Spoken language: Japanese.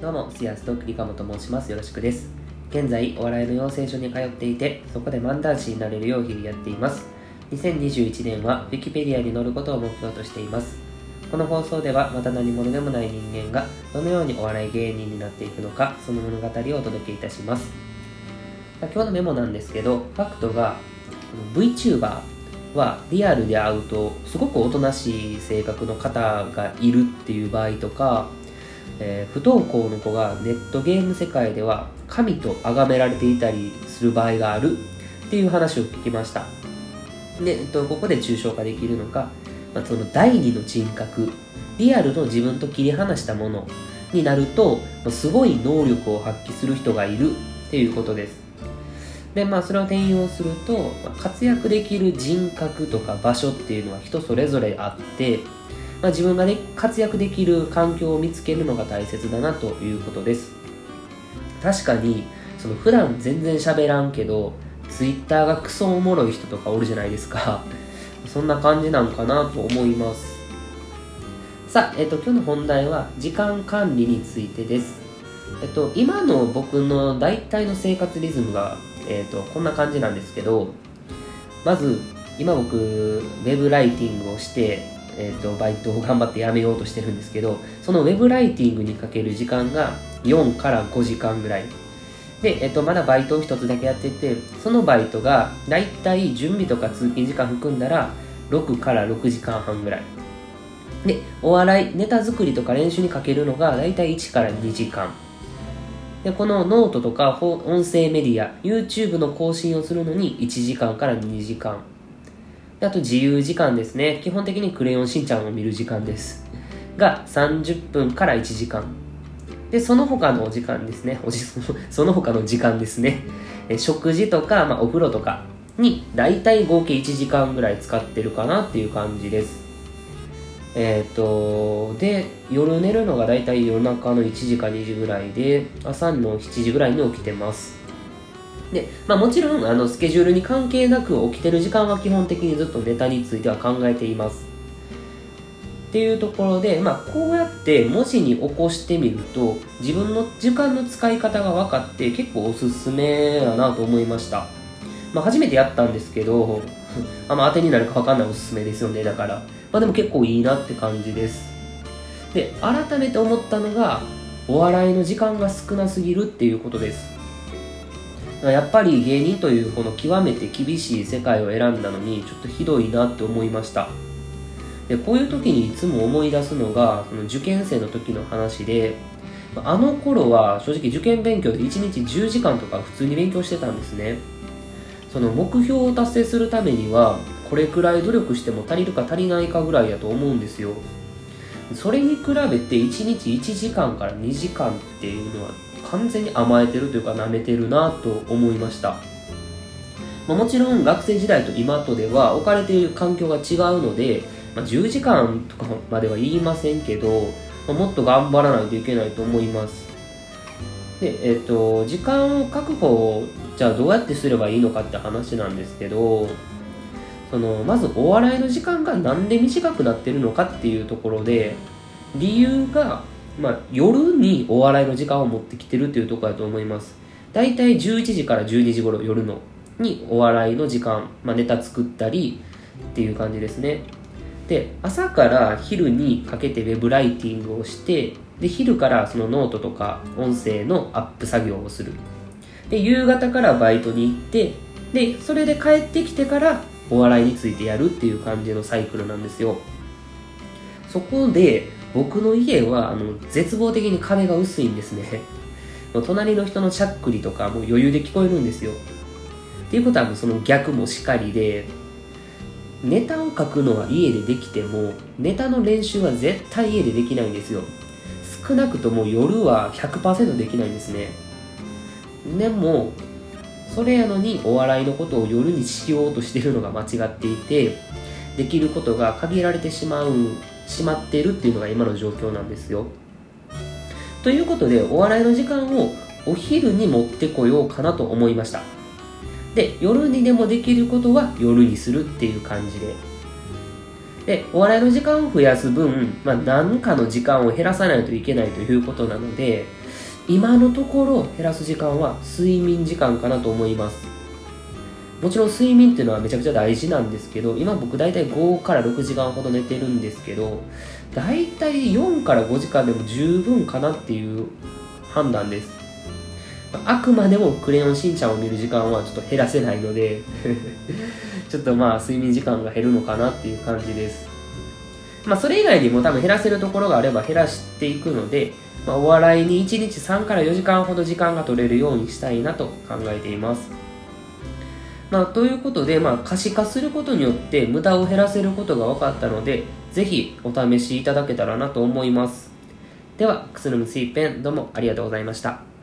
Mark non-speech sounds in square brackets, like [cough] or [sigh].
どうも、スヤスとクリカモと申します。よろしくです。現在、お笑いの養成所に通っていて、そこで漫談師になれるよう日々やっています。2021年は、ウィキペディアに載ることを目標としています。この放送では、また何者でもない人間が、どのようにお笑い芸人になっていくのか、その物語をお届けいたします。今日のメモなんですけど、ファクトが、VTuber はリアルで会うと、すごくおとなしい性格の方がいるっていう場合とか、えー不登校の子がネットゲーム世界では神と崇められていたりする場合があるっていう話を聞きました。で、えっと、ここで抽象化できるのが、まあ、その第二の人格。リアルの自分と切り離したものになるとすごい能力を発揮する人がいるっていうことです。でまあそれを転用すると、活躍できる人格とか場所っていうのは人それぞれあってまあ、自分がね活躍できる環境を見つけるのが大切だなということです。確かにその普段全然喋らんけどツイッターがクソおもろい人とかおるじゃないですか。[laughs] そんな感じなのかなと思います。さあ、えっと、今日の本題は時間管理についてです。えっと、今の僕の大体の生活リズムが、えっと、こんな感じなんですけどまず今僕ウェブライティングをしてえー、とバイトを頑張って辞めようとしてるんですけどそのウェブライティングにかける時間が4から5時間ぐらい。で、えー、とまだバイトを1つだけやっててそのバイトがだいたい準備とか通勤時間含んだら6から6時間半ぐらい。でお笑いネタ作りとか練習にかけるのがだいたい1から2時間。でこのノートとか音声メディア YouTube の更新をするのに1時間から2時間。あと自由時間ですね。基本的にクレヨンしんちゃんを見る時間です。が30分から1時間。で、その他のお時間ですね。おじ [laughs] その他の時間ですね。え食事とか、まあ、お風呂とかに大体合計1時間ぐらい使ってるかなっていう感じです。えっ、と、で、夜寝るのが大体夜中の1時か2時ぐらいで、朝の7時ぐらいに起きてます。で、まあ、もちろんあのスケジュールに関係なく起きてる時間は基本的にずっとネタについては考えています。っていうところで、まあ、こうやって文字に起こしてみると自分の時間の使い方が分かって結構おすすめだなと思いました。まあ、初めてやったんですけど、あんま当てになるか分かんないおすすめですよね。だから、まあ、でも結構いいなって感じです。で、改めて思ったのが、お笑いの時間が少なすぎるっていうことです。やっぱり芸人というこの極めて厳しい世界を選んだのにちょっとひどいなって思いました。でこういう時にいつも思い出すのがその受験生の時の話であの頃は正直受験勉強で1日10時間とか普通に勉強してたんですね。その目標を達成するためにはこれくらい努力しても足りるか足りないかぐらいやと思うんですよ。それに比べて1日1時間から2時間っていうのは完全に甘えてるというか舐めてるなと思いました、ま、もちろん学生時代と今とでは置かれている環境が違うので、まあ、10時間とかまでは言いませんけど、まあ、もっと頑張らないといけないと思います。でえっ、と時間を確保じゃあどうやってすればいいのかって話なんですけどそのまずお笑いの時間がなんで短くなってるのかっていうところで理由がまあ、夜にお笑いの時間を持ってきてるっていうところだと思います。だいたい11時から12時頃夜のにお笑いの時間、まあ、ネタ作ったりっていう感じですね。で、朝から昼にかけてウェブライティングをして、で、昼からそのノートとか音声のアップ作業をする。で、夕方からバイトに行って、で、それで帰ってきてからお笑いについてやるっていう感じのサイクルなんですよ。そこで、僕の家はあの絶望的に壁が薄いんですね。隣の人のしゃっくりとかもう余裕で聞こえるんですよ。っていうことはもうその逆もしかりでネタを書くのは家でできてもネタの練習は絶対家でできないんですよ。少なくとも夜は100%できないんですね。でもそれやのにお笑いのことを夜にしようとしてるのが間違っていてできることが限られてしまうしまっているっていうのが今の状況なんですよ。ということでお笑いの時間をお昼に持ってこようかなと思いました。で夜にでもできることは夜にするっていう感じで。でお笑いの時間を増やす分、まあ、何かの時間を減らさないといけないということなので今のところ減らす時間は睡眠時間かなと思いますもちろん睡眠っていうのはめちゃくちゃ大事なんですけど今僕大体5から6時間ほど寝てるんですけど大体4から5時間でも十分かなっていう判断です。あくまでもクレヨンしんちゃんを見る時間はちょっと減らせないので [laughs] ちょっとまあ睡眠時間が減るのかなっていう感じです。まあそれ以外にも多分減らせるところがあれば減らしていくので、まあ、お笑いに1日3から4時間ほど時間が取れるようにしたいなと考えています。まあ、ということで、まあ、可視化することによって無駄を減らせることが分かったので、ぜひお試しいただけたらなと思います。では、くするむすいペン、どうもありがとうございました。